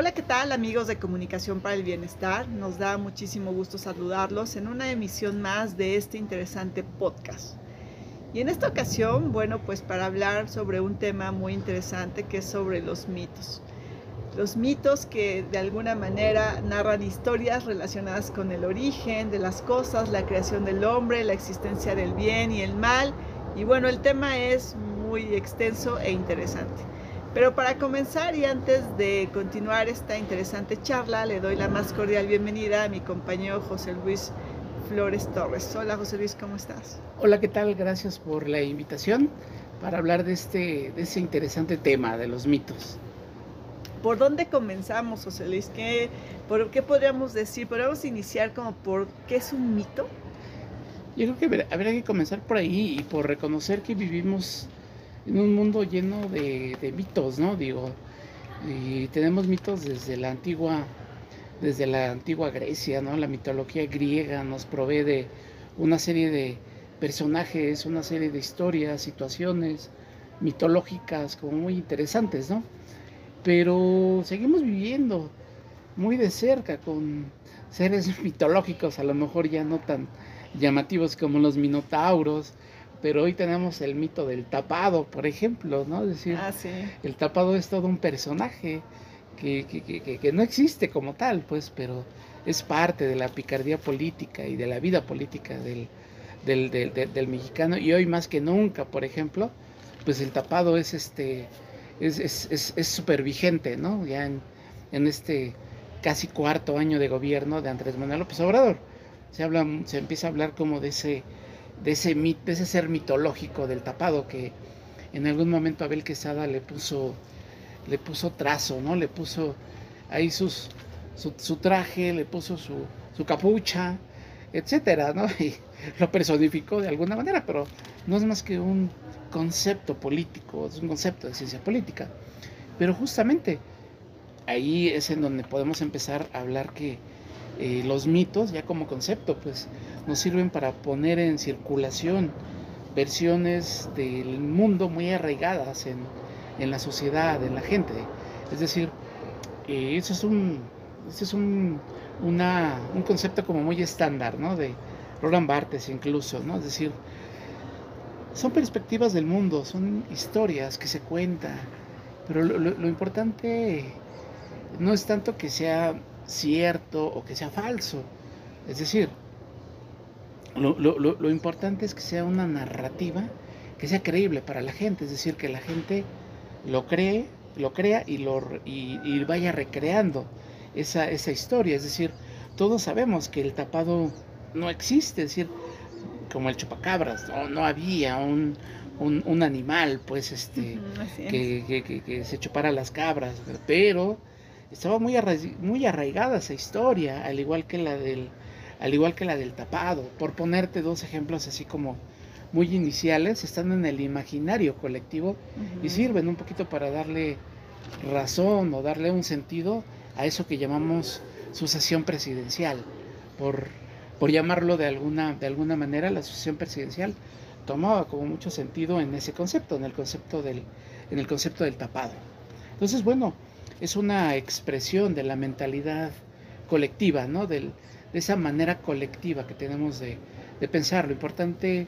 Hola, ¿qué tal amigos de Comunicación para el Bienestar? Nos da muchísimo gusto saludarlos en una emisión más de este interesante podcast. Y en esta ocasión, bueno, pues para hablar sobre un tema muy interesante que es sobre los mitos. Los mitos que de alguna manera narran historias relacionadas con el origen de las cosas, la creación del hombre, la existencia del bien y el mal. Y bueno, el tema es muy extenso e interesante. Pero para comenzar y antes de continuar esta interesante charla, le doy la más cordial bienvenida a mi compañero José Luis Flores Torres. Hola José Luis, ¿cómo estás? Hola, ¿qué tal? Gracias por la invitación para hablar de este, de ese interesante tema de los mitos. ¿Por dónde comenzamos, José Luis? ¿Qué, por, ¿Qué podríamos decir? ¿Podríamos iniciar como por qué es un mito? Yo creo que habría que comenzar por ahí y por reconocer que vivimos en un mundo lleno de, mitos, ¿no? Digo, y tenemos mitos desde la antigua, desde la antigua Grecia, ¿no? La mitología griega nos provee de una serie de personajes, una serie de historias, situaciones mitológicas como muy interesantes, ¿no? Pero seguimos viviendo muy de cerca con seres mitológicos, a lo mejor ya no tan llamativos como los minotauros, pero hoy tenemos el mito del tapado, por ejemplo, ¿no? Es decir, ah, el tapado es todo un personaje que, que, no existe como tal, pues, pero es parte de la picardía política y de la vida política del, del, del, mexicano. Y hoy más que nunca, por ejemplo, pues el tapado es este es súper es, es, vigente, ¿no? Ya en, en, este casi cuarto año de gobierno de Andrés Manuel López Obrador. Se, habla, se empieza a hablar como de ese de ese, ese ser mitológico del tapado que en algún momento Abel Quesada le puso, le puso trazo, ¿no? Le puso ahí sus, su, traje, le puso su, su, capucha, etcétera, ¿no? Y lo personificó de alguna manera, pero no es más que un concepto político, es un concepto de ciencia política. Pero justamente ahí es en donde podemos empezar a hablar que eh, los mitos, ya como concepto, pues nos sirven para poner en circulación versiones del mundo muy arraigadas en, la sociedad, en la gente. Es decir, eh, eso es un, es un, un concepto como muy estándar, ¿no? De Roland Barthes incluso, ¿no? Es decir, son perspectivas del mundo, son historias que se cuentan, pero lo importante no es tanto que sea cierto o que sea falso. Es decir, lo, importante es que sea una narrativa que sea creíble para la gente, es decir, que la gente lo cree, lo crea y, lo, y, vaya recreando esa, esa, historia. Es decir, todos sabemos que el tapado no existe, es decir, como el chupacabras, no, no había un, un, animal pues este que, que, que, se chupara las cabras, pero estaba muy, muy arraigada esa historia, al igual que la del al igual que la del tapado. Por ponerte dos ejemplos así como muy iniciales, están en el imaginario colectivo y sirven un poquito para darle razón o darle un sentido a eso que llamamos sucesión presidencial. Por, por llamarlo de alguna, de alguna manera, la sucesión presidencial tomaba como mucho sentido en ese concepto, en el concepto del, en el concepto del tapado. Entonces, bueno, es una expresión de la mentalidad colectiva, ¿no? Del, de esa manera colectiva que tenemos de, pensar. Lo importante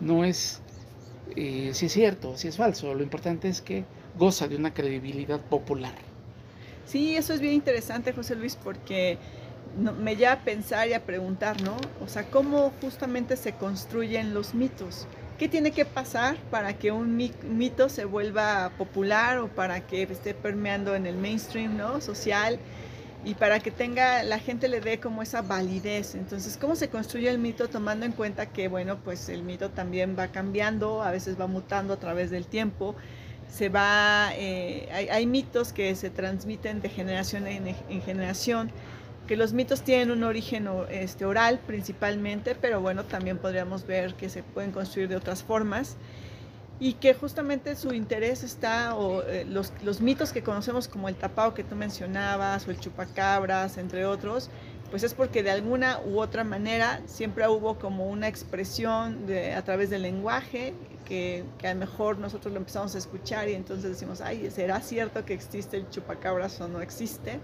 no es eh, si es cierto, si es falso, lo importante es que goza de una credibilidad popular. Sí, eso es bien interesante, José Luis, porque me lleva a pensar y a preguntar, ¿no? O sea, ¿cómo justamente se construyen los mitos? ¿Qué tiene que pasar para que un mito se vuelva popular o para que esté permeando en el mainstream, ¿no? Social y para que tenga la gente le dé como esa validez. Entonces, ¿cómo se construye el mito tomando en cuenta que, bueno, pues el mito también va cambiando, a veces va mutando a través del tiempo? Se va, eh, hay, mitos que se transmiten de generación en, generación, que los mitos tienen un origen este, oral principalmente, pero bueno, también podríamos ver que se pueden construir de otras formas y que justamente su interés está, o eh, los, mitos que conocemos como el tapado que tú mencionabas, o el chupacabras, entre otros, pues es porque de alguna u otra manera siempre hubo como una expresión a través del lenguaje que, que, a lo mejor nosotros lo empezamos a escuchar y entonces decimos, ay, ¿será cierto que existe el chupacabras o no existe?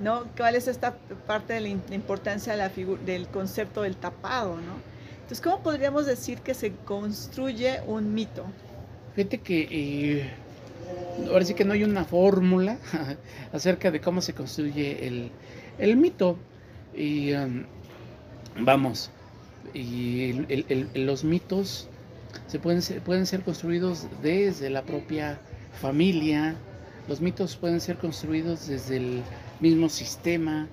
¿No? ¿Cuál es esta parte de la importancia de la del concepto del tapado? ¿no? Entonces, ¿cómo podríamos decir que se construye un mito? Fíjate que eh, ahora sí que no hay una fórmula acerca de cómo se construye el, el mito. Y um, vamos, y los mitos se pueden pueden ser construidos desde la propia familia, los mitos pueden ser construidos desde el mismo sistema,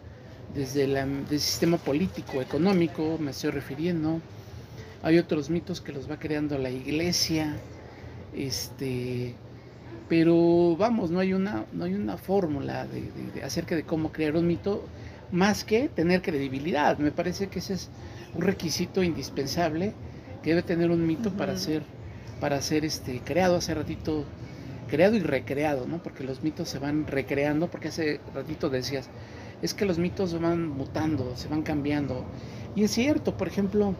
desde el sistema político, económico, me estoy refiriendo. Hay otros mitos que los va creando la iglesia, este, pero vamos, no hay una, no hay una fórmula de, acerca de cómo crear un mito más que tener credibilidad. Me parece que ese es un requisito indispensable que debe tener un mito para ser para ser este creado hace ratito creado y recreado, ¿no? Porque los mitos se van recreando, porque hace ratito decías, es que los mitos van mutando, se van cambiando. Y es cierto, por ejemplo,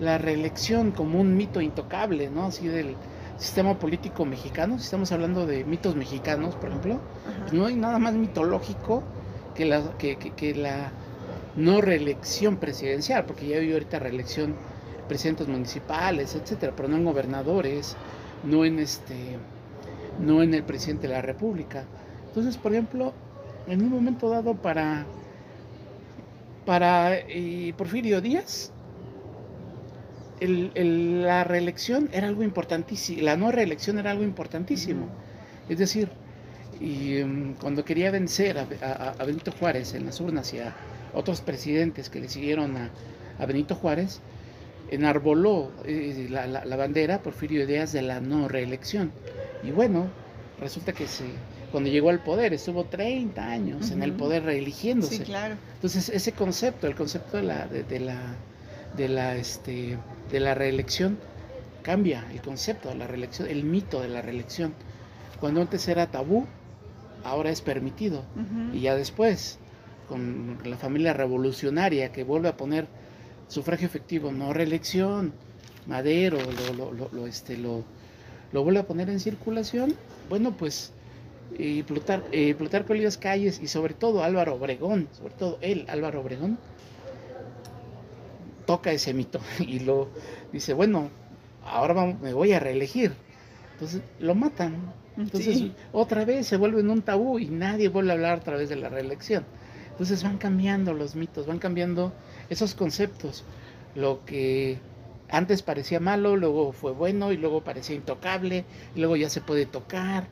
la reelección como un mito intocable, ¿no? Así del sistema político mexicano, si estamos hablando de mitos mexicanos, por ejemplo, pues no hay nada más mitológico que la, que, la no reelección presidencial, porque ya hay ahorita reelección presidentes municipales, etcétera, pero no en gobernadores, no en este, no en el presidente de la República. Entonces, por ejemplo, en un momento dado para para eh, Porfirio Díaz, la reelección era algo importantísimo, la no reelección era algo importantísimo. Es decir, y em, cuando quería vencer a, Benito Juárez en las urnas y a otros presidentes que le siguieron a, Benito Juárez, enarboló eh, la, la, bandera Porfirio Ideas de la no reelección. Y bueno, resulta que se, cuando llegó al poder estuvo 30 años en el poder reeligiéndose. Sí, claro. Entonces ese concepto, el concepto de la, de, la, de la, este, de la reelección cambia, el concepto de la reelección, el mito de la reelección. Cuando antes era tabú, ahora es permitido. Y ya después, con la familia revolucionaria que vuelve a poner sufragio efectivo, no reelección, Madero lo, lo, lo, este, lo, vuelve a poner en circulación, bueno, pues y Plutar, eh, Plutarco Elías Calles y sobre todo Álvaro Obregón, sobre todo él, Álvaro Obregón, toca ese mito y lo dice, bueno, ahora me voy a reelegir. Entonces lo matan, entonces, otra vez se vuelve un tabú y nadie vuelve a hablar a través de la reelección. Entonces van cambiando los mitos, van cambiando esos conceptos. Lo que antes parecía malo, luego fue bueno y luego parecía intocable y luego ya se puede tocar.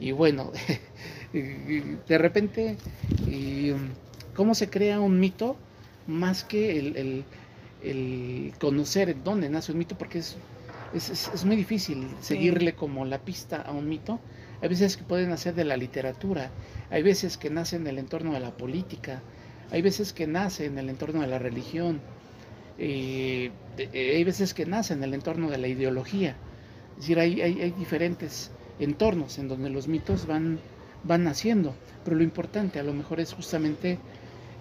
Y bueno, de repente, ¿cómo se crea un mito? Más que el, el conocer dónde nace un mito, porque es es, muy difícil seguirle como la pista a un mito. Hay veces que pueden nacer de la literatura, hay veces que nace en el entorno de la política, hay veces que nace en el entorno de la religión, eh, eh, hay veces que nace en el entorno de la ideología. Es decir, hay, hay, diferentes entornos en donde los mitos van, van naciendo, pero lo importante a lo mejor es justamente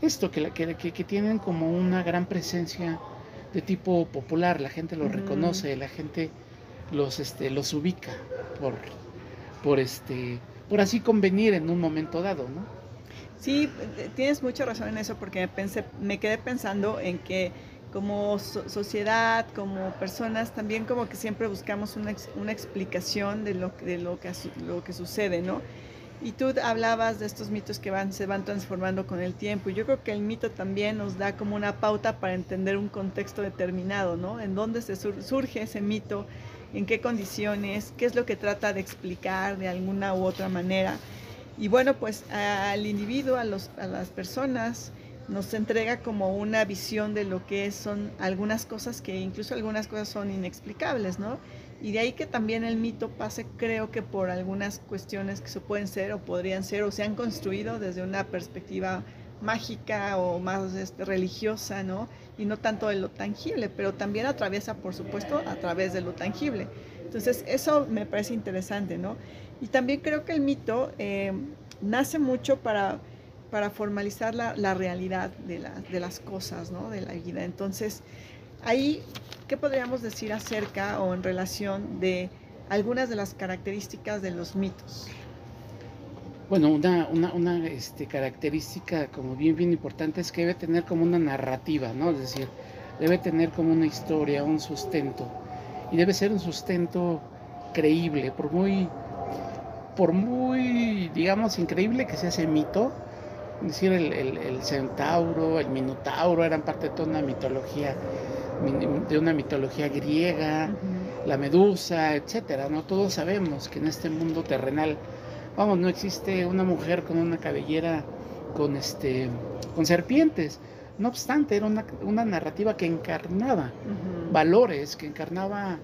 esto, que, que, que tienen como una gran presencia de tipo popular, la gente los reconoce, la gente los, este, los ubica por, por, este, por así convenir en un momento dado, ¿no? Sí, tienes mucha razón en eso porque pensé, me quedé pensando en que como sociedad, como personas, también como que siempre buscamos una, una explicación de lo, de lo que, lo que sucede, ¿no? Y tú hablabas de estos mitos que van, se van transformando con el tiempo. Y yo creo que el mito también nos da como una pauta para entender un contexto determinado, ¿no? En dónde se surge ese mito, en qué condiciones, qué es lo que trata de explicar de alguna u otra manera. Y bueno, pues al individuo, a, los, a las personas, nos entrega como una visión de lo que son algunas cosas que incluso algunas cosas son inexplicables, ¿no? Y de ahí que también el mito pase, creo que por algunas cuestiones que se pueden ser o podrían ser o se han construido desde una perspectiva mágica o más este, religiosa, ¿no? Y no tanto de lo tangible, pero también atraviesa, por supuesto, a través de lo tangible. Entonces, eso me parece interesante, ¿no? Y también creo que el mito eh, nace mucho para para formalizar la, la realidad de, de, las cosas, ¿no? de la vida. Entonces, ahí, ¿qué podríamos decir acerca o en relación de algunas de las características de los mitos? Bueno, una, una, una este, característica como bien, bien importante es que debe tener como una narrativa, ¿no? Es decir, debe tener como una historia, un sustento. Y debe ser un sustento creíble, por muy, por muy, digamos, increíble que sea ese mito, decir, el, el, centauro, el minotauro eran parte de toda una mitología, de una mitología griega, la medusa, etcétera, ¿no? Todos sabemos que en este mundo terrenal, vamos, no existe una mujer con una cabellera con este con serpientes. No obstante, era una, una narrativa que encarnaba valores, que encarnaba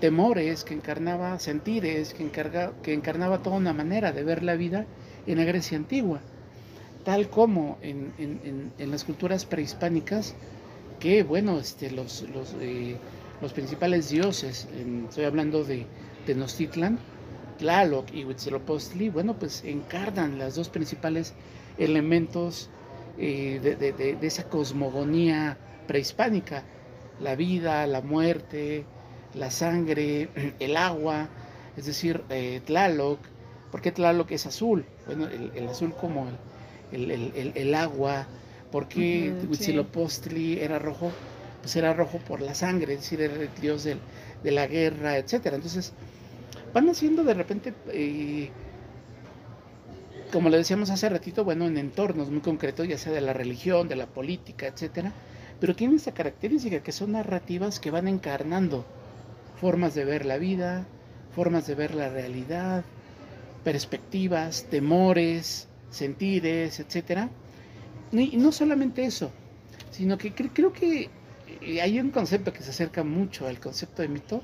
temores, que encarnaba sentires, que, encarga, que encarnaba toda una manera de ver la vida en la Grecia antigua, tal como en, en, en las culturas prehispánicas, que bueno, este, los, los, eh, los principales dioses, estoy hablando de Tenochtitlan, Tlaloc y Huitzilopochtli, bueno, pues encarnan las dos principales elementos eh, de, de, de, esa cosmogonía prehispánica, la vida, la muerte, la sangre, el agua, es decir, eh, Tlaloc. ¿Por qué Tlaloc es azul? Bueno, el, azul como el, el, el, agua. ¿Por qué Huitzilopochtli era rojo? Pues era rojo por la sangre, es decir, era el dios del, de la guerra, etc. Entonces, van haciendo de repente, eh, como le decíamos hace ratito, bueno, en entornos muy concretos, ya sea de la religión, de la política, etcétera, pero tienen esta característica que son narrativas que van encarnando formas de ver la vida, formas de ver la realidad, perspectivas, temores, sentires, etc. Y no solamente eso, sino que creo que eh, hay un concepto que se acerca mucho al concepto de mito,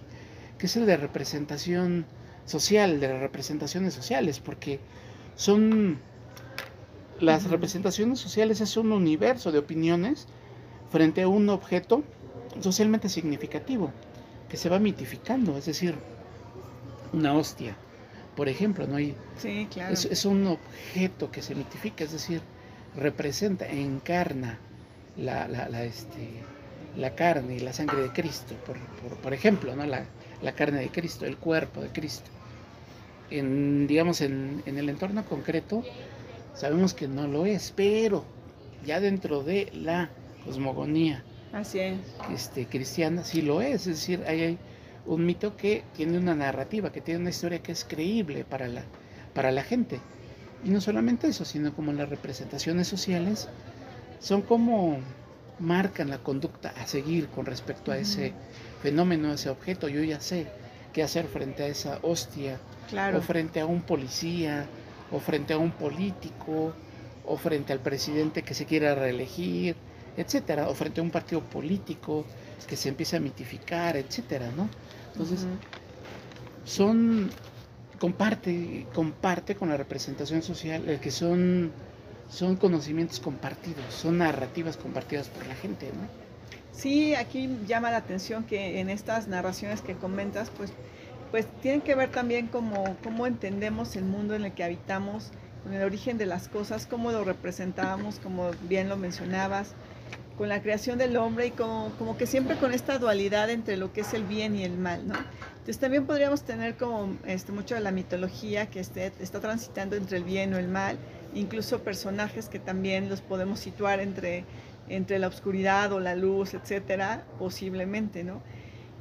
que es el de representación social, de las representaciones sociales, porque son las representaciones sociales es un universo de opiniones frente a un objeto socialmente significativo que se va mitificando, es decir, una hostia, por ejemplo, ¿no? sí, claro. es, un objeto que se mitifica, es decir, representa, encarna la, la, la, este, la carne y la sangre de Cristo, por, por, por ejemplo, ¿no? La, la, carne de Cristo, el cuerpo de Cristo. En, digamos, en, en el entorno concreto, sabemos que no lo es, pero ya dentro de la cosmogonía Así es. Este, cristiana sí lo es, es decir, hay, un mito que tiene una narrativa, que tiene una historia que es creíble para la, para la gente. Y no solamente eso, sino como las representaciones sociales son como marcan la conducta a seguir con respecto a ese fenómeno, a ese objeto. Yo ya sé qué hacer frente a esa hostia, claro. o frente a un policía, o frente a un político, o frente al presidente que se quiera reelegir, etcétera, o frente a un partido político que se empieza a mitificar, etcétera, ¿no? Entonces, uh -huh. son comparte comparte con la representación social el que son son conocimientos compartidos, son narrativas compartidas por la gente, ¿no? Sí, aquí llama la atención que en estas narraciones que comentas, pues, pues tienen que ver también como cómo entendemos el mundo en el que habitamos, con el origen de las cosas, cómo lo representamos, como bien lo mencionabas, con la creación del hombre y como, como, que siempre con esta dualidad entre lo que es el bien y el mal, ¿no? Entonces también podríamos tener como este, mucho de la mitología que esté, está transitando entre el bien o el mal, incluso personajes que también los podemos situar entre, entre la oscuridad o la luz, etcétera, posiblemente, ¿no?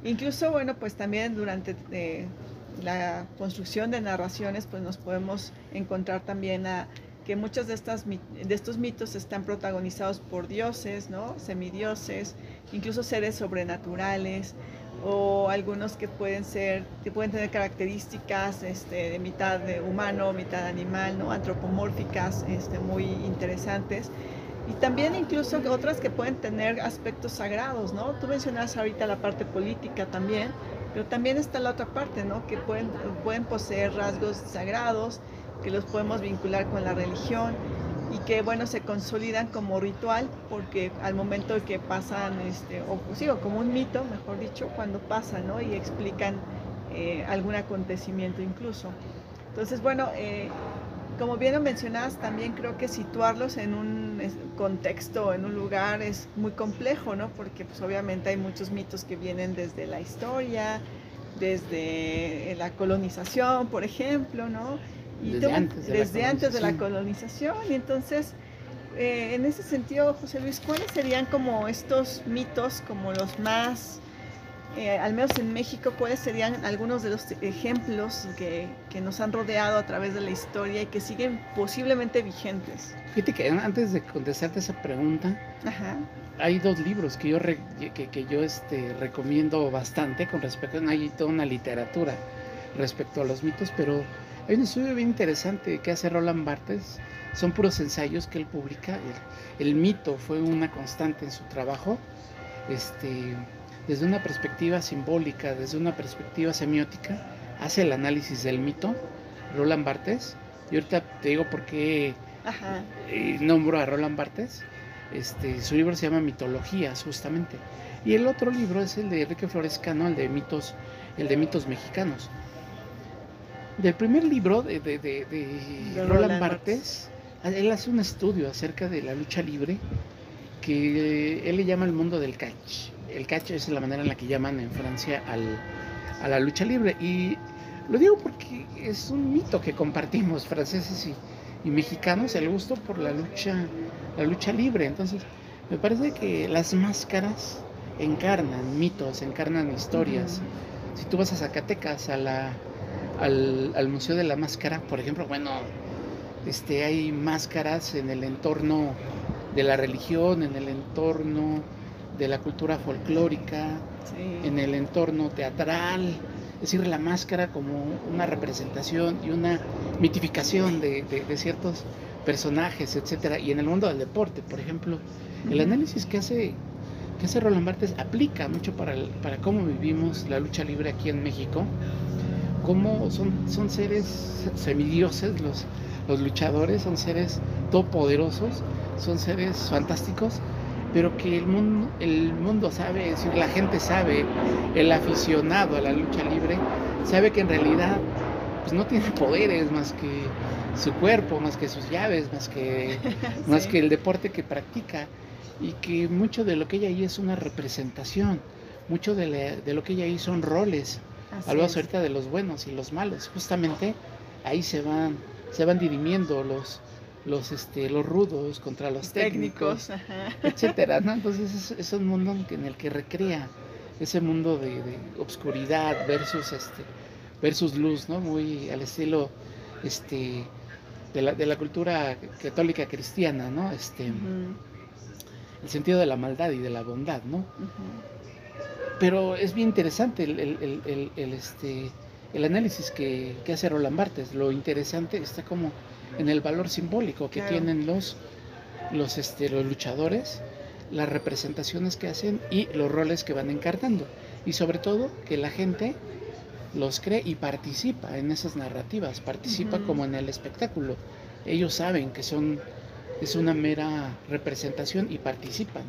Incluso, bueno, pues también durante eh, la construcción de narraciones, pues nos podemos encontrar también a que muchos de, estos mitos están protagonizados por dioses, ¿no? semidioses, incluso seres sobrenaturales, o algunos que pueden ser, que pueden tener características este, de mitad de humano, mitad animal, ¿no? antropomórficas, este, muy interesantes. Y también incluso otras que pueden tener aspectos sagrados, ¿no? Tú mencionas ahorita la parte política también, pero también está la otra parte. Que pueden poseer rasgos sagrados, que los podemos vincular con la religión y que bueno se consolidan como ritual porque al momento que pasan este o sí, o como un mito mejor dicho cuando pasan ¿no? y explican eh, algún acontecimiento incluso entonces bueno eh, como bien lo mencionas, también creo que situarlos en un contexto, en un lugar es muy complejo, ¿no? Porque pues obviamente hay muchos mitos que vienen desde la historia, desde la colonización, por ejemplo, ¿no? Desde antes de, desde la, antes de la colonización. colonización. Y entonces, eh, en ese sentido, José Luis, ¿cuáles serían como estos mitos, como los más eh, al menos en México, cuáles serían algunos de los ejemplos que, que, nos han rodeado a través de la historia y que siguen posiblemente vigentes. Fíjate que antes de contestarte esa pregunta, Ajá. hay dos libros que yo, re, que, que, yo este, recomiendo bastante con respecto a hay toda una literatura respecto a los mitos, pero hay un estudio bien interesante que hace Roland Barthes, son puros ensayos que él publica, el, el mito fue una constante en su trabajo, este desde una perspectiva simbólica, desde una perspectiva semiótica, hace el análisis del mito, Roland Barthes. Y ahorita te digo por qué Ajá. Eh, nombro a Roland Barthes. Este, su libro se llama Mitologías, justamente. Y el otro libro es el de Enrique Florescano, el de mitos, el de mitos mexicanos. Del primer libro de, de, de, de Roland, Roland Barthes, él hace un estudio acerca de la lucha libre que él le llama el mundo del catch el catch es la manera en la que llaman en Francia al, a la lucha libre. Y lo digo porque es un mito que compartimos franceses y, y, mexicanos, el gusto por la lucha, la lucha libre. Entonces, me parece que las máscaras encarnan mitos, encarnan historias. Si tú vas a Zacatecas, a la, al, al Museo de la Máscara, por ejemplo, bueno, este, hay máscaras en el entorno de la religión, en el entorno de la cultura folclórica, Sí. en el entorno teatral, es decir, la máscara como una representación y una mitificación de, de- de ciertos personajes, etcétera, y en el mundo del deporte, por ejemplo, el análisis que hace que hace Roland Barthes aplica mucho para, el- para cómo vivimos la lucha libre aquí en México, cómo son, son seres semidioses los, los luchadores, son seres todopoderosos, son seres fantásticos, pero que el mundo, el mundo sabe, es decir, la gente sabe, el aficionado a la lucha libre, sabe que en realidad pues, no tiene poderes más que su cuerpo, más que sus llaves, más que, más que el deporte que practica y que mucho de lo que ella ahí es una representación, mucho de, la- de lo que ella ahí son roles. Así Hablamos es. ahorita de los buenos y los malos, justamente ahí se van, se van dirimiendo los, los, este, los rudos contra los técnicos, técnicos. etcétera, ¿no? Entonces es, es un mundo en, el que recrea ese mundo de, de obscuridad versus este versus luz, ¿no? Muy al estilo este de la, de la cultura católica cristiana, ¿no? Este el sentido de la maldad y de la bondad, ¿no? Pero es bien interesante el, el- el- el- el, este, el análisis que, que hace Roland Barthes. Lo interesante está como en el valor simbólico que Claro. tienen los, los, este, los luchadores, las representaciones que hacen y los roles que van encarnando. Y sobre todo que la gente los cree y participa en esas narrativas, participa como en el espectáculo. Ellos saben que son es una mera representación y participan.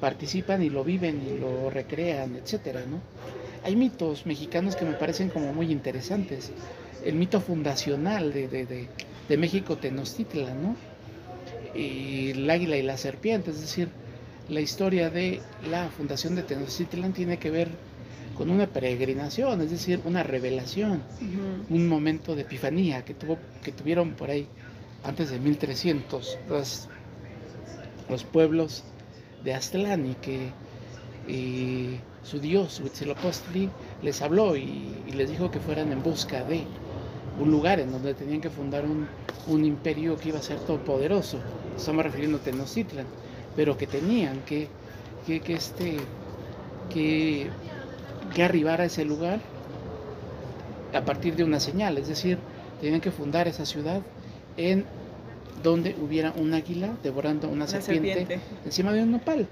Participan y lo viven y lo recrean, etcétera, ¿no? Hay mitos mexicanos que me parecen como muy interesantes. El mito fundacional de, de, de, de México Tenochtitlan, ¿no? Y el águila y la serpiente, es decir, la historia de la fundación de Tenochtitlan tiene que ver con una peregrinación, es decir, una revelación un momento de epifanía que, tuvo, que tuvieron por ahí antes de 1300 los, los pueblos de Aztlán y que su dios Huitzilopochtli les habló y, les dijo que fueran en busca de un lugar en donde tenían que fundar un, un imperio que iba a ser todopoderoso. Estamos refiriendo a Tenochtitlan, pero que tenían que, que, que este, que, que arribar a ese lugar a partir de una señal, es decir, tenían que fundar esa ciudad en donde hubiera un águila devorando una serpiente, serpiente. encima de un nopal.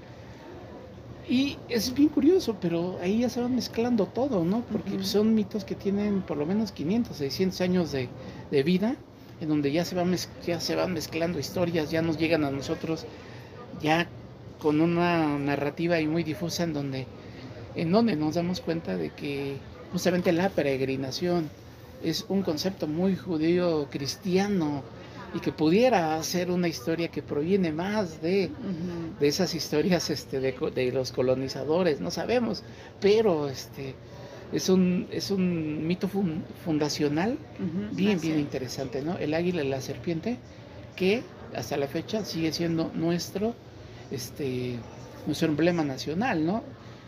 Y es bien curioso, pero ahí ya se van mezclando todo, ¿no? Porque son mitos que tienen por lo menos 500, 600 años de, de vida, en donde ya se, van ya se van mezclando historias, ya nos llegan a nosotros ya con una narrativa ahí muy difusa en donde, en donde nos damos cuenta de que justamente la peregrinación es un concepto muy judío cristiano y que pudiera ser una historia que proviene más de, de esas historias este, de, los colonizadores, no sabemos, pero este, es, un, es un mito fun- fundacional bien, bien es. interesante, ¿no? El águila y la serpiente, que hasta la fecha sigue siendo nuestro, este, nuestro emblema nacional, ¿no?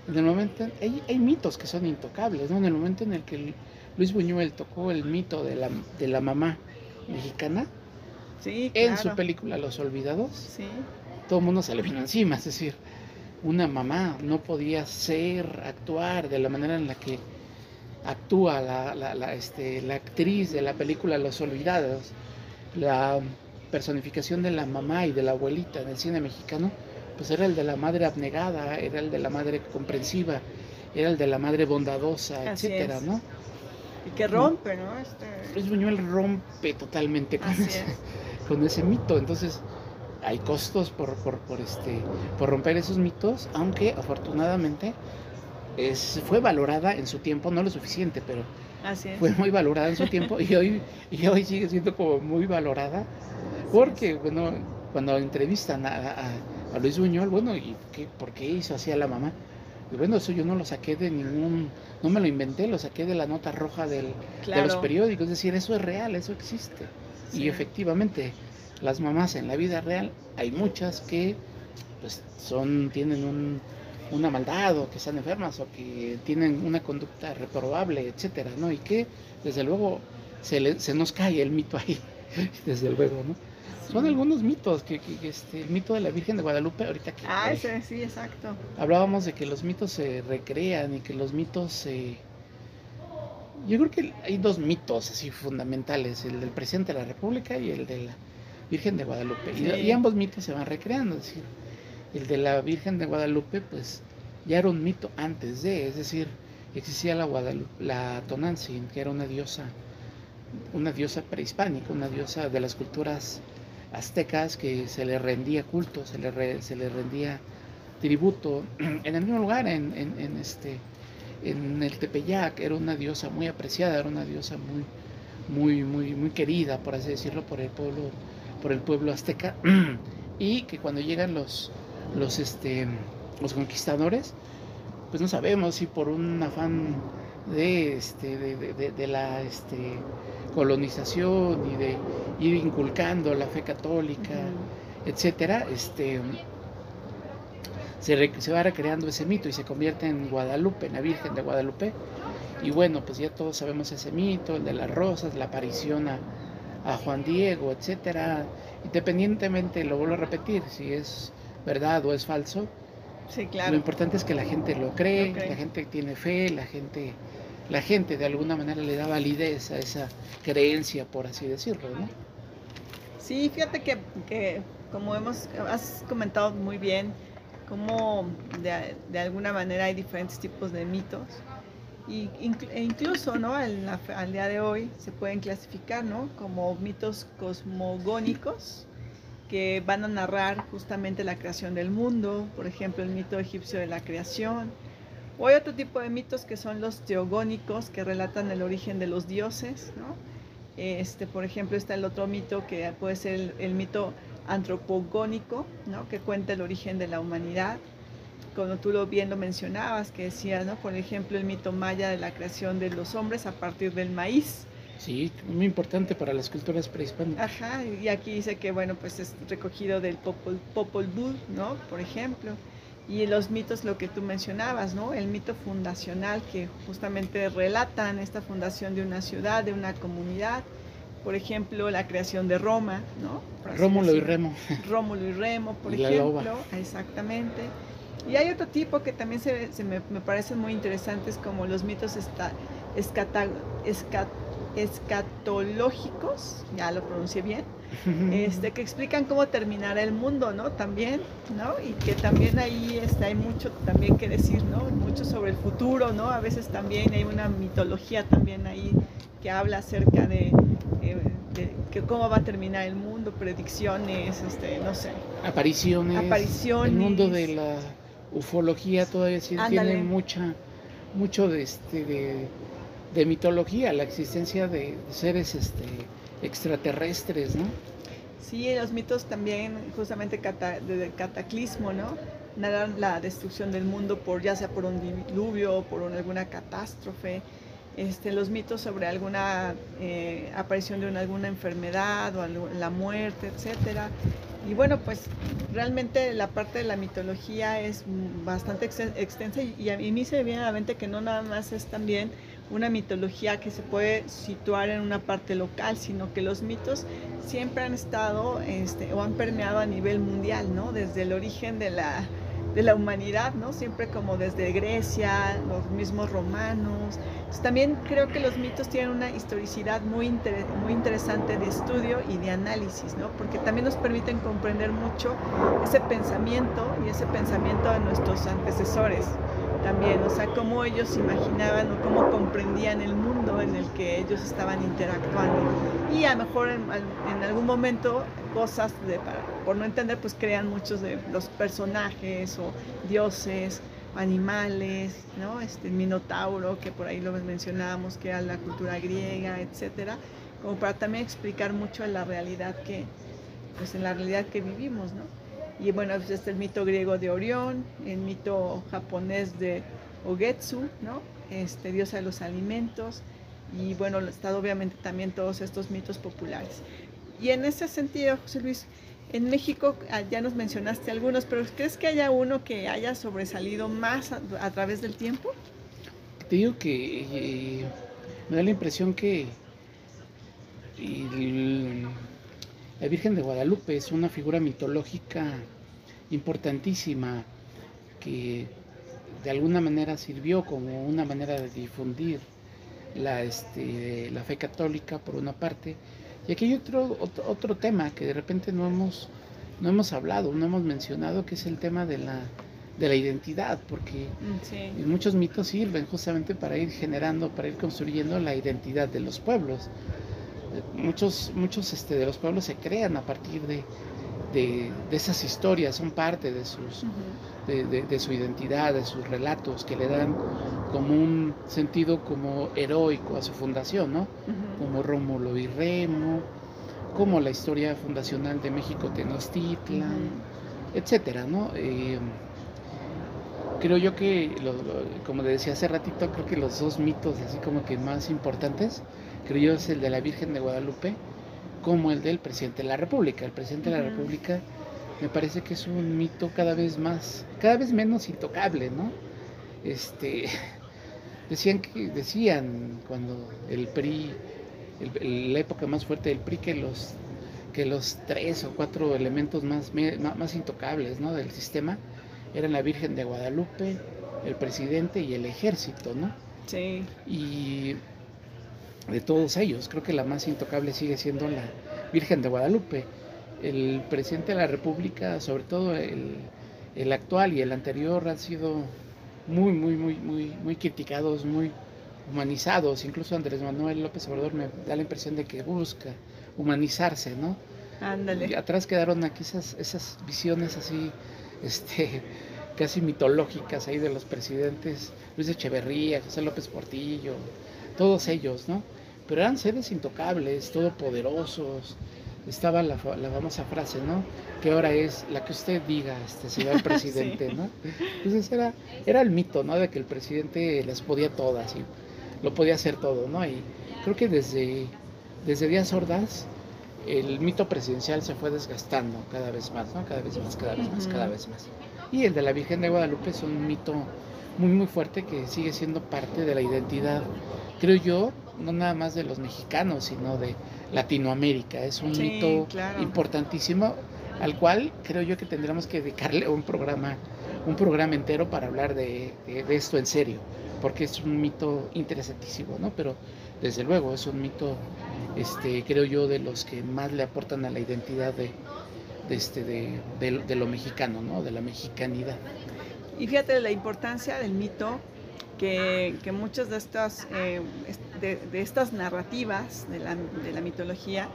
En el momento, hay, hay mitos que son intocables, ¿no? En el momento en el que Lu- Luis Buñuel tocó el mito de la, de la mamá mexicana, Sí, en su película Los Olvidados, Sí, todo el mundo se le vino encima, es decir, una mamá no podía ser, actuar de la manera en la que actúa la, la, la, este, la actriz de la película Los Olvidados, la personificación de la mamá y de la abuelita en el cine mexicano, pues era el de la madre abnegada, era el de la madre comprensiva, era el de la madre bondadosa, Así etcétera, es. ¿no? y que rompe, ¿no? Este, Luis Buñuel rompe totalmente con Así ese, es. Con ese mito. Entonces, hay costos por, por, por, este, por romper esos mitos, aunque afortunadamente es, fue valorada en su tiempo, no lo suficiente, pero así fue muy valorada en su tiempo y hoy, y hoy sigue siendo como muy valorada. Porque, bueno, cuando entrevistan a, a- a Luis Buñuel, bueno, ¿y qué, por qué hizo así a la mamá? Y bueno, eso yo no lo saqué de ningún, no me lo inventé, lo saqué de la nota roja del, de los periódicos, es decir, eso es real, eso existe. Sí. Y efectivamente, las mamás en la vida real, hay muchas que pues, son, tienen un, una maldad o que están enfermas o que tienen una conducta reprobable, etcétera, ¿no? Y que desde luego se, le- se nos cae el mito ahí, desde luego, ¿no? Son algunos mitos, que, que- que este, el mito de la Virgen de Guadalupe, ahorita que Ah, ese, sí, exacto. hablábamos de que los mitos se recrean y que los mitos se... Yo creo que hay dos mitos así fundamentales, el del presidente de la República y el de la Virgen de Guadalupe. Y- ambos mitos se van recreando, es decir, el de la Virgen de Guadalupe pues ya era un mito antes de, es decir, existía la, Guadalupe, la Tonantzin, que era una diosa, una diosa prehispánica, una diosa de las culturas aztecas que se le rendía culto, se le, re- se le rendía tributo en el mismo lugar, en, en- en este, en el Tepeyac, era una diosa muy apreciada, era una diosa muy, muy, muy, muy querida, por así decirlo, por el pueblo, por el pueblo azteca, y que cuando llegan los, los, este, los conquistadores, pues no sabemos si por un afán de, este, de, de- la este, colonización y de ir inculcando la fe católica, Ujú. etcétera, este, se, re- se va recreando ese mito y se convierte en Guadalupe, en la Virgen de Guadalupe. Y bueno, pues ya todos sabemos ese mito, el de las rosas, la aparición a, a Juan Diego, etcétera. Independientemente, lo vuelvo a repetir, si es verdad o es falso, Sí, lo claro. importante es que la gente lo cree, Lo cree. la gente tiene fe, la gente, la gente de alguna manera le da validez a esa creencia, por así decirlo, ¿no? Sí, fíjate que, que como hemos, has comentado muy bien, cómo de, alguna manera hay diferentes tipos de mitos. E incluso, ¿no? Al, día de hoy se pueden clasificar, ¿no? Como mitos cosmogónicos que van a narrar justamente la creación del mundo, por ejemplo, el mito egipcio de la creación. O hay otro tipo de mitos que son los teogónicos, que relatan el origen de los dioses, ¿no? Este, por ejemplo, está el otro mito que puede ser el mito antropogónico, ¿no? que cuenta el origen de la humanidad. Como tú lo bien lo mencionabas, que decías, ¿no? por ejemplo, el mito maya de la creación de los hombres a partir del maíz. Sí, muy importante para las culturas prehispánicas. Ajá, y aquí dice que, bueno, pues es recogido del Popol, Popol Vuh, ¿no? Por ejemplo. Y los mitos, lo que tú mencionabas, ¿no? El mito fundacional que justamente relatan esta fundación de una ciudad, de una comunidad. Por ejemplo, la creación de Roma, ¿no? Rómulo y. Remo. Rómulo y Remo, por Y ejemplo. Exactamente. Y hay otro tipo que también se, se me, me parecen muy interesantes, como los mitos esta- escata- esca- escatológicos, ya lo pronuncié bien, este, que explican cómo terminará el mundo, ¿no? También, ¿no? Y que también ahí está, hay mucho también que decir, ¿no? Mucho sobre el futuro, ¿no? A veces también hay una mitología también ahí que habla acerca de que cómo va a terminar el mundo, predicciones, este, no sé, Apariciones. apariciones. El mundo de la ufología todavía sí Ándale. tiene mucha, mucho de, este, de, de mitología, la existencia de seres este, extraterrestres, ¿no? Sí, los mitos también, justamente de cataclismo, ¿no? Narran la destrucción del mundo por ya sea por un diluvio o por alguna catástrofe. Este, los mitos sobre alguna eh, aparición de alguna enfermedad o la muerte, etcétera. Y bueno, pues realmente la parte de la mitología es bastante extensa y a mí se me viene a la mente que no nada más es también una mitología que se puede situar en una parte local, sino que los mitos siempre han estado este, o han permeado a nivel mundial, ¿no? Desde el origen de la, de la humanidad, ¿no? Siempre como desde Grecia, los mismos romanos. también creo que los mitos tienen una historicidad muy, muy interesante de estudio y de análisis, ¿no? Porque también nos permiten comprender mucho ese pensamiento y ese pensamiento de nuestros antecesores también, o sea, cómo ellos imaginaban o cómo comprendían el mundo en el que ellos estaban interactuando. Y a lo mejor en, algún momento cosas de, por no entender, pues crean muchos de los personajes o dioses, animales, ¿no? Este Minotauro, que por ahí lo mencionábamos, que era la cultura griega, etcétera, como para también explicar mucho la realidad que, pues en la realidad que vivimos, ¿no? Y bueno, pues este el mito griego de Orión, el mito japonés de Ogetsu, ¿no? Este, diosa de los alimentos, y bueno, está obviamente también todos estos mitos populares. Y en ese sentido, José Luis, en México ah, ya nos mencionaste algunos, pero ¿crees que haya uno que haya sobresalido más a, través del tiempo? Te digo que eh, me da la impresión que la Virgen de Guadalupe es una figura mitológica importantísima que de alguna manera sirvió como una manera de difundir la, este, la fe católica por una parte. Y aquí hay otro, otro, tema que de repente no hemos, no hemos hablado, no hemos mencionado, que es el tema de la, de la identidad, porque muchos mitos sirven justamente para ir generando, para ir construyendo la identidad de los pueblos muchos, muchos este, de los pueblos se crean a partir de, esas historias, son parte de, sus, de, su identidad, de sus relatos, que le dan como un sentido como heroico a su fundación, ¿no? Como Rómulo y Remo, como la historia fundacional de México Tenochtitlan, etcétera, ¿no? Eh, creo yo que, como le decía hace ratito, creo que los dos mitos así como que más importantes creo yo es el de la Virgen de Guadalupe como el del presidente de la República. El presidente de la República me parece que es un mito cada vez más, cada vez menos intocable, ¿no? Este, decían que, decían cuando el PRI, la época más fuerte del PRI, que los, que los tres o cuatro elementos más, más intocables, ¿no? Del sistema eran la Virgen de Guadalupe, el presidente y el ejército, ¿no? Sí. Y de todos ellos. Creo que la más intocable sigue siendo la Virgen de Guadalupe. El presidente de la República, sobre todo el, el actual y el anterior, han sido muy, muy, muy, muy, muy criticados, muy humanizados. Incluso Andrés Manuel López Obrador me da la impresión de que busca humanizarse, ¿no? Ándale. Y atrás quedaron aquí esas, esas visiones así, este, casi mitológicas ahí de los presidentes, Luis Echeverría, José López Portillo, todos ellos, ¿no? Pero eran seres intocables, todopoderosos. Estaba la, famosa frase, ¿no? Que ahora es la que usted diga, este señor presidente, ¿no? Entonces era, era el mito, ¿no? De que el presidente las podía todas y lo podía hacer todo, ¿no? Y creo que desde, desde Díaz Ordaz el mito presidencial se fue desgastando cada vez más, ¿no? Cada vez más, cada vez más, cada vez más. Y el de la Virgen de Guadalupe es un mito muy, muy fuerte que sigue siendo parte de la identidad, creo yo, no nada más de los mexicanos, sino de Latinoamérica. Es un mito importantísimo al cual creo yo que tendremos que dedicarle un programa, un programa entero para hablar de, esto en serio, porque es un mito interesantísimo, ¿no? Pero desde luego es un mito, este, creo yo, de los que más le aportan a la identidad de, este, de, lo mexicano, ¿no? De la mexicanidad. Y fíjate la importancia del mito que, muchas de estas, eh, de, estas narrativas de la, de la, mitología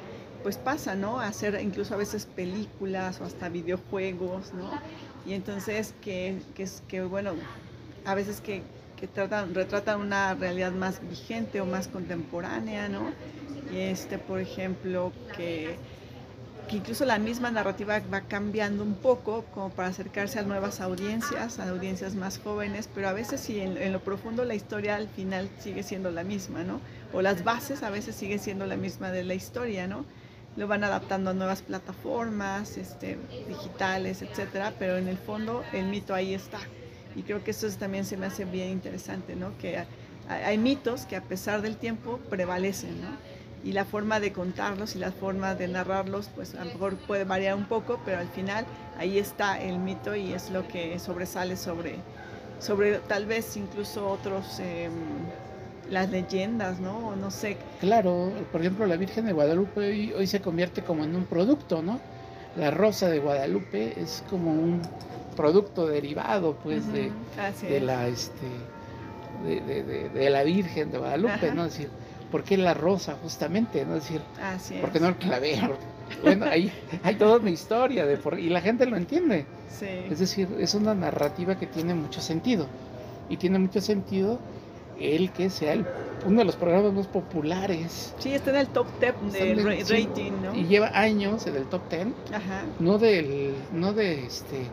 pues pasan, ¿no? A hacer incluso a veces películas o hasta videojuegos, ¿no? Y entonces que, que, que bueno, a veces que, que tratan, retratan una realidad más vigente o más contemporánea, ¿no? Y este, por ejemplo, que que incluso la misma narrativa va cambiando un poco como para acercarse a nuevas audiencias, a audiencias más jóvenes, pero a veces sí, en, lo profundo la historia al final sigue siendo la misma, ¿no? O las bases a veces siguen siendo la misma de la historia, ¿no? Lo van adaptando a nuevas plataformas, este, digitales, etcétera, pero en el fondo el mito ahí está. Y creo que eso también se me hace bien interesante, ¿no? Que hay mitos que a pesar del tiempo prevalecen, ¿no? Y la forma de contarlos y la forma de narrarlos, pues a lo mejor puede variar un poco, pero al final ahí está el mito y es lo que sobresale sobre, sobre tal vez incluso otros, em, las leyendas, ¿no? no sé. Claro, por ejemplo, la Virgen de Guadalupe hoy, se convierte como en un producto, ¿no? La Rosa de Guadalupe es como un producto derivado, pues, de, de, la, este, de, de, la Virgen de Guadalupe, ¿no? Es decir, ¿por qué la rosa justamente? ¿no? Es decir, ¿por qué no el clavero? Bueno, hay, hay toda una historia de por, y la gente lo entiende. Es decir, es una narrativa que tiene mucho sentido. Y tiene mucho sentido el que sea uno de los programas más populares. Sí, está en el top 10 de rating, ¿no? Y lleva años en el top 10. Ajá. No del, no de este,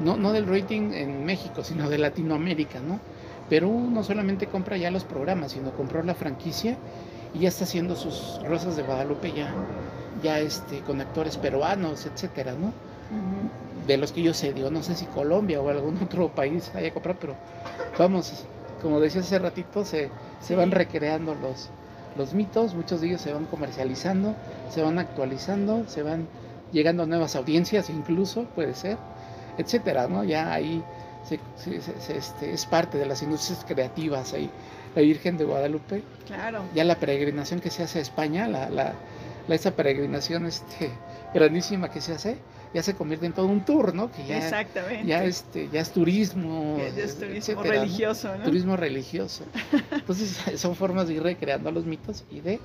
no, no del rating en México, sino de Latinoamérica, ¿no? Perú no solamente compra ya los programas, sino compró la franquicia y ya está haciendo sus Rosas de Guadalupe ya, ya este, con actores peruanos, etcétera, ¿no? De los que yo sé, digo, no sé si Colombia o algún otro país haya comprado, pero vamos, como decía hace ratito, se, se van recreando los, los mitos, muchos de ellos se van comercializando, se van actualizando, se van llegando a nuevas audiencias incluso, puede ser, etcétera, ¿no? Ya ahí este, es parte de las industrias creativas ahí, la Virgen de Guadalupe. Claro. Ya la peregrinación que se hace a España, la, la, esa peregrinación este, grandísima que se hace, ya se convierte en todo un tour, ¿no? Que ya, Exactamente. Ya, este, ya es turismo. es turismo religioso, ¿no? Turismo religioso. Entonces son formas de ir recreando los mitos y de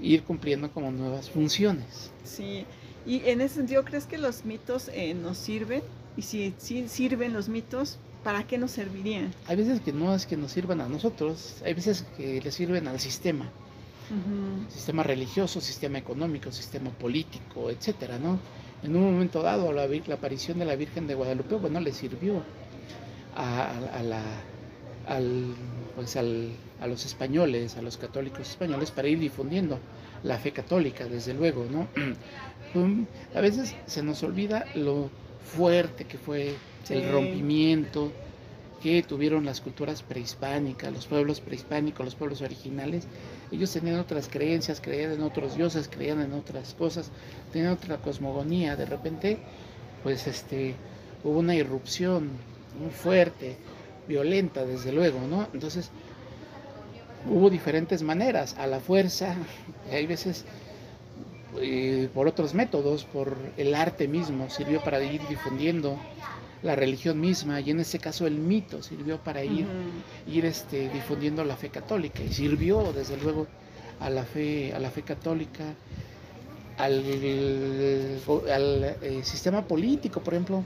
ir cumpliendo como nuevas funciones. Sí, y en ese sentido, ¿crees que los mitos eh, nos sirven? Y si, sirven los mitos, ¿para qué nos servirían? Hay veces que no es que nos sirvan a nosotros, hay veces que le sirven al sistema. Sistema religioso, sistema económico, sistema político, etcétera, ¿no? En un momento dado, la, la aparición de la Virgen de Guadalupe, bueno, le sirvió a, la, al, pues al, a los españoles, a los católicos españoles, para ir difundiendo la fe católica, desde luego, ¿no? a veces se nos olvida lo fuerte que fue el rompimiento que tuvieron las culturas prehispánicas, los pueblos prehispánicos, los pueblos originales. Ellos tenían otras creencias, creían en otros dioses, creían en otras cosas, tenían otra cosmogonía. De repente, pues este, hubo una irrupción muy fuerte, violenta, desde luego, ¿no? Entonces, hubo diferentes maneras, a la fuerza, hay veces eh, por otros métodos, por el arte mismo, sirvió para ir difundiendo la religión misma y en este caso el mito sirvió para ir, ir este, difundiendo la fe católica y sirvió desde luego a la fe, a la fe católica, al, al eh, sistema político, por ejemplo,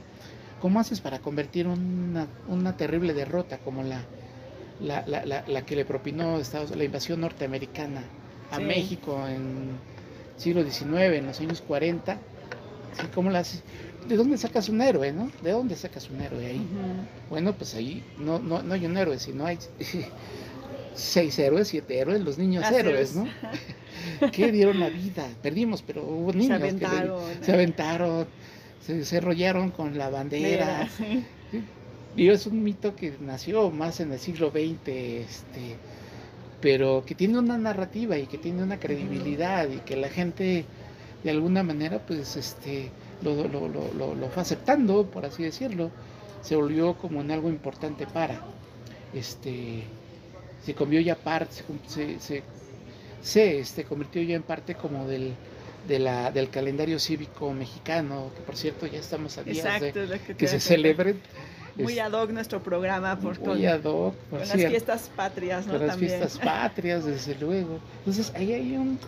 ¿cómo haces para convertir una, una terrible derrota como la, la, la, la, que le propinó Estados, la invasión norteamericana a México en siglo XIX, en los años 40, ¿cómo las, ¿de dónde sacas un héroe, no? ¿De dónde sacas un héroe ahí? Bueno, pues ahí no, no, no hay un héroe, sino hay seis héroes, siete héroes, los niños héroes, ¿no? que dieron la vida, perdimos, pero hubo niños se aventaron, que se, aventaron, se, enrollaron con la bandera. Y es un mito que nació más en el siglo XX, este, pero que tiene una narrativa y que tiene una credibilidad y que la gente de alguna manera pues este lo, lo, lo, lo fue aceptando, por así decirlo, se volvió como en algo importante para, este, se convirtió ya parte, se, se, se, este, convirtió ya en parte como del, de la, del calendario cívico mexicano, que por cierto ya estamos a días de que, se celebren muy ad hoc nuestro programa por muy ad hoc, con las fiestas patrias, ¿no? Con las fiestas patrias, desde luego. Entonces ahí hay un,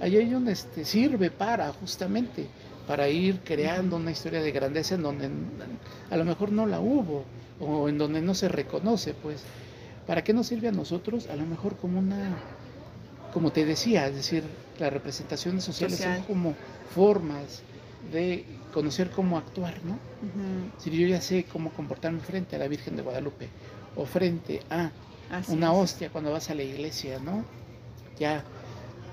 ahí hay un este, sirve para justamente para ir creando una historia de grandeza en donde a lo mejor no la hubo o en donde no se reconoce, pues. ¿Para qué nos sirve a nosotros? A lo mejor como una como te decía, es decir, las representaciones sociales Social. son como formas de conocer cómo actuar, ¿no? Ujú, Si yo ya sé cómo comportarme frente a la Virgen de Guadalupe o frente a así una es. hostia cuando vas a la iglesia, ¿no? Ya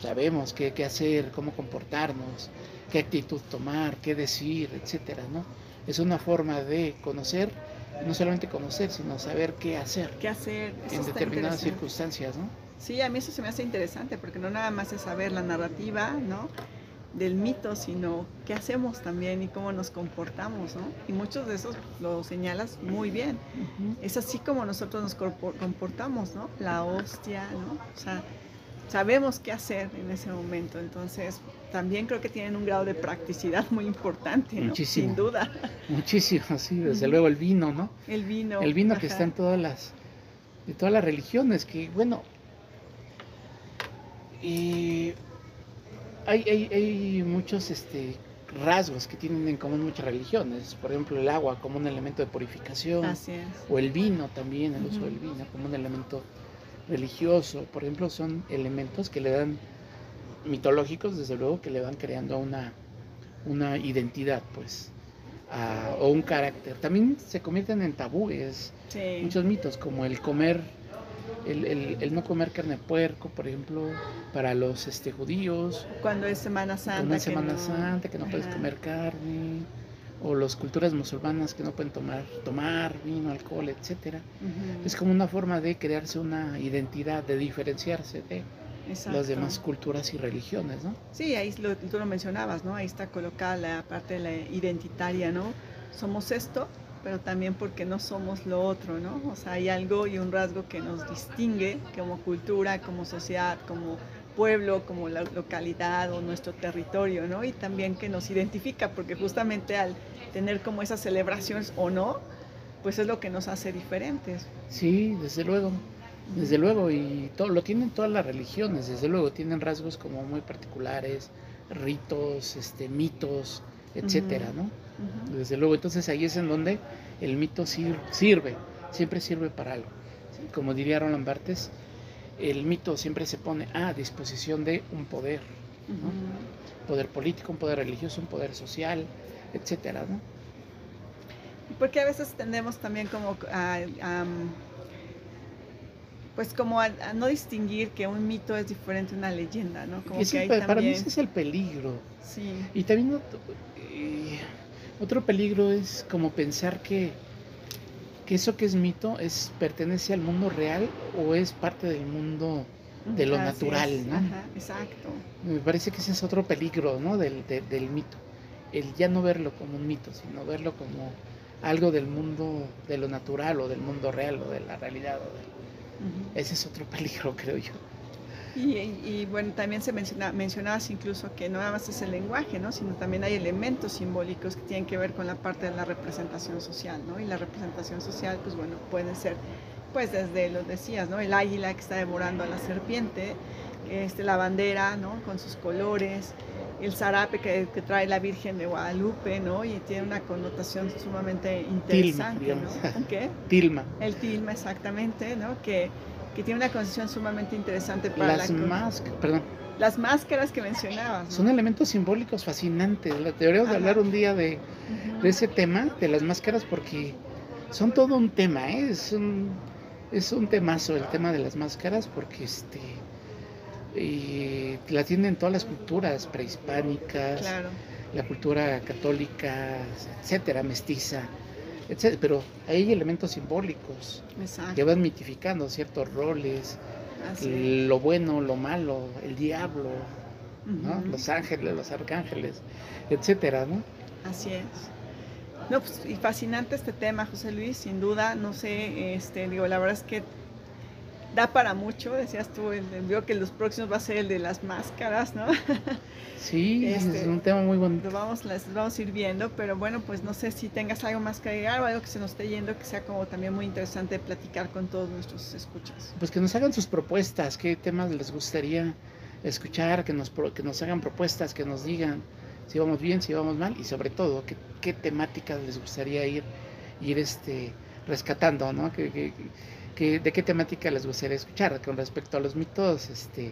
sabemos qué, qué hacer, cómo comportarnos, qué actitud tomar, qué decir, etcétera, ¿no? Es una forma de conocer, no solamente conocer, sino saber qué hacer ¿Qué hacer? Eso en determinadas circunstancias, ¿no? Sí, a mí eso se me hace interesante porque no nada más es saber la narrativa, ¿no? Del mito, sino qué hacemos también y cómo nos comportamos, ¿no? Y muchos de esos lo señalas muy bien. Es así como nosotros nos comportamos, ¿no? La hostia, ¿no? O sea, sabemos qué hacer en ese momento. Entonces, también creo que tienen un grado de practicidad muy importante, ¿no? Muchísimo. Sin duda. Muchísimo, sí, desde luego el vino, ¿no? El vino. El vino que está en todas las, de todas las religiones, que bueno, eh, hay, hay, hay muchos este, rasgos que tienen en común muchas religiones, por ejemplo el agua como un elemento de purificación, Así es. o el vino también, el uso del vino como un elemento religioso, por ejemplo son elementos que le dan, mitológicos desde luego, que le van creando una, una identidad, pues, a- o un carácter. También se convierten en tabúes, Sí. muchos mitos, como el comer, el, el- el no comer carne de puerco, por ejemplo, para los este, judíos, Cuando es Semana Santa. en que Semana no- Santa, que no puedes comer carne, o las culturas musulmanas que no pueden tomar, tomar vino, alcohol. Ujú. Es como una forma de crearse una identidad, de diferenciarse de Exacto. las demás culturas y religiones, ¿no? Sí, ahí lo- tú lo mencionabas, ¿no? Ahí está colocada la parte de la identitaria, ¿no? Somos esto, pero también porque no somos lo otro, ¿no? O sea, hay algo y un rasgo que nos distingue como cultura, como sociedad, como pueblo, como la localidad o nuestro territorio, ¿no? Y también que nos identifica, porque justamente al tener como esas celebraciones o no, pues es lo que nos hace diferentes. Sí, desde luego. Desde luego, y todo, lo tienen todas las religiones, desde luego, tienen rasgos como muy particulares, ritos, este, mitos, etcétera. ¿no? Desde luego, entonces ahí es en donde el mito sir- sirve, siempre sirve para algo. ¿sí? Como diría Roland Barthes, el mito siempre se pone a disposición de un poder, Ujú. poder político, un poder religioso, un poder social, etcétera, ¿no? Porque a veces tendemos también como a, pues como a, a no distinguir que un mito es diferente a una leyenda, ¿no? Como que el para mí ese es el peligro. sí, Y también eh, otro peligro es como pensar que, que eso que es mito es pertenece al mundo real o es parte del mundo. de lo natural, ¿no? Ajá, exacto. Me parece que ese es otro peligro ¿no? del, de- del mito. El ya no verlo como un mito, sino verlo como algo del mundo, de lo natural o del mundo real o de la realidad. o de- Ujú. Ese es otro peligro, creo yo. Y, y- bueno, también se menciona, mencionabas incluso que no nada más es el lenguaje, ¿no? Sino también hay elementos simbólicos que tienen que ver con la parte de la representación social, ¿no? Y la representación social, pues bueno, pueden ser, pues desde lo decías, ¿no? El águila que está devorando a la serpiente, este, la bandera, ¿no? Con sus colores, el zarape que, que trae la Virgen de Guadalupe, ¿no? Y tiene una connotación sumamente interesante, digamos. ¿no? ¿Qué? Tilma. El tilma, exactamente, ¿no? Que, que tiene una concepción sumamente interesante para Las la máscaras, perdón, las máscaras que mencionabas. ¿no? son elementos simbólicos fascinantes. La- Deberíamos de hablar un día de, ese tema, de las máscaras, porque son todo un tema, ¿eh? es un, es un temazo el tema de las máscaras, porque este eh, la tienen todas las culturas prehispánicas, Claro, la cultura católica, etcétera, mestiza, etcétera, pero hay elementos simbólicos que van mitificando ciertos roles, Así, lo bueno, lo malo, el diablo, los ángeles, los arcángeles, etcétera, ¿no? Así es. No, pues, y fascinante este tema, José Luis, sin duda, no sé, este, digo, la verdad es que da para mucho, decías tú, veo que los próximos va a ser el de las máscaras, ¿no? Sí, es Este, un tema muy bonito. Lo vamos, las vamos a ir viendo, pero bueno, pues no sé si tengas algo más que agregar o algo que se nos esté yendo que sea como también muy interesante platicar con todos nuestros escuchas. Pues que nos hagan sus propuestas, qué temas les gustaría escuchar, que nos, que nos hagan propuestas, que nos digan si vamos bien, si vamos mal y sobre todo qué, qué temáticas les gustaría ir, ir este, rescatando, ¿no? Que, que- que- de qué temática les gustaría escuchar con respecto a los mitos, este,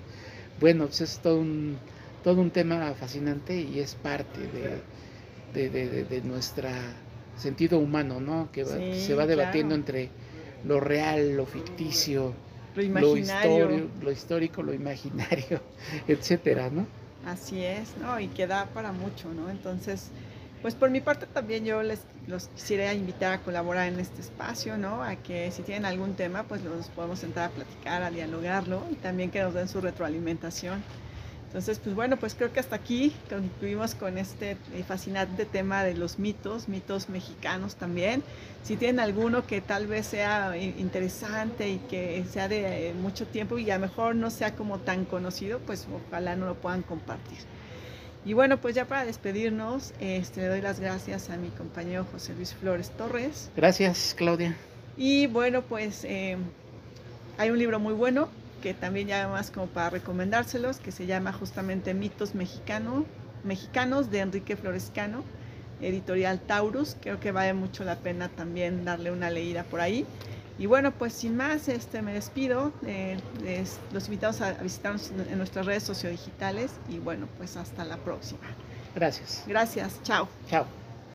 bueno, pues es todo un, todo un tema fascinante y es parte de, de, nuestro sentido humano, ¿no? Que se va debatiendo entre lo real, lo ficticio, lo, imaginario. lo, histórico, lo imaginario, etcétera, ¿no? Así es, ¿no? Y que da para mucho, ¿no? Entonces, pues por mi parte también yo les los quisiera invitar a colaborar en este espacio, ¿no? A que si tienen algún tema, pues nos podemos sentar a platicar, a dialogarlo y también que nos den su retroalimentación. Entonces, pues bueno, pues creo que hasta aquí concluimos con este eh, fascinante tema de los mitos, mitos mexicanos también. Si tienen alguno que tal vez sea interesante y que sea de eh, mucho tiempo y a lo mejor no sea como tan conocido, pues ojalá no lo puedan compartir. Y bueno, pues ya para despedirnos, este, le doy las gracias a mi compañero José Luis Flores Torres. Gracias, Claudia. Y bueno, pues eh, hay un libro muy bueno que también ya más como para recomendárselos, que se llama justamente Mitos Mexicano, Mexicanos de Enrique Florescano, editorial Taurus. Creo que vale mucho la pena también darle una leída por ahí. Y bueno, pues sin más, este, me despido. Eh, los invitamos a visitarnos en nuestras redes sociodigitales y bueno, pues hasta la próxima. Gracias. Gracias. Chao. Chao.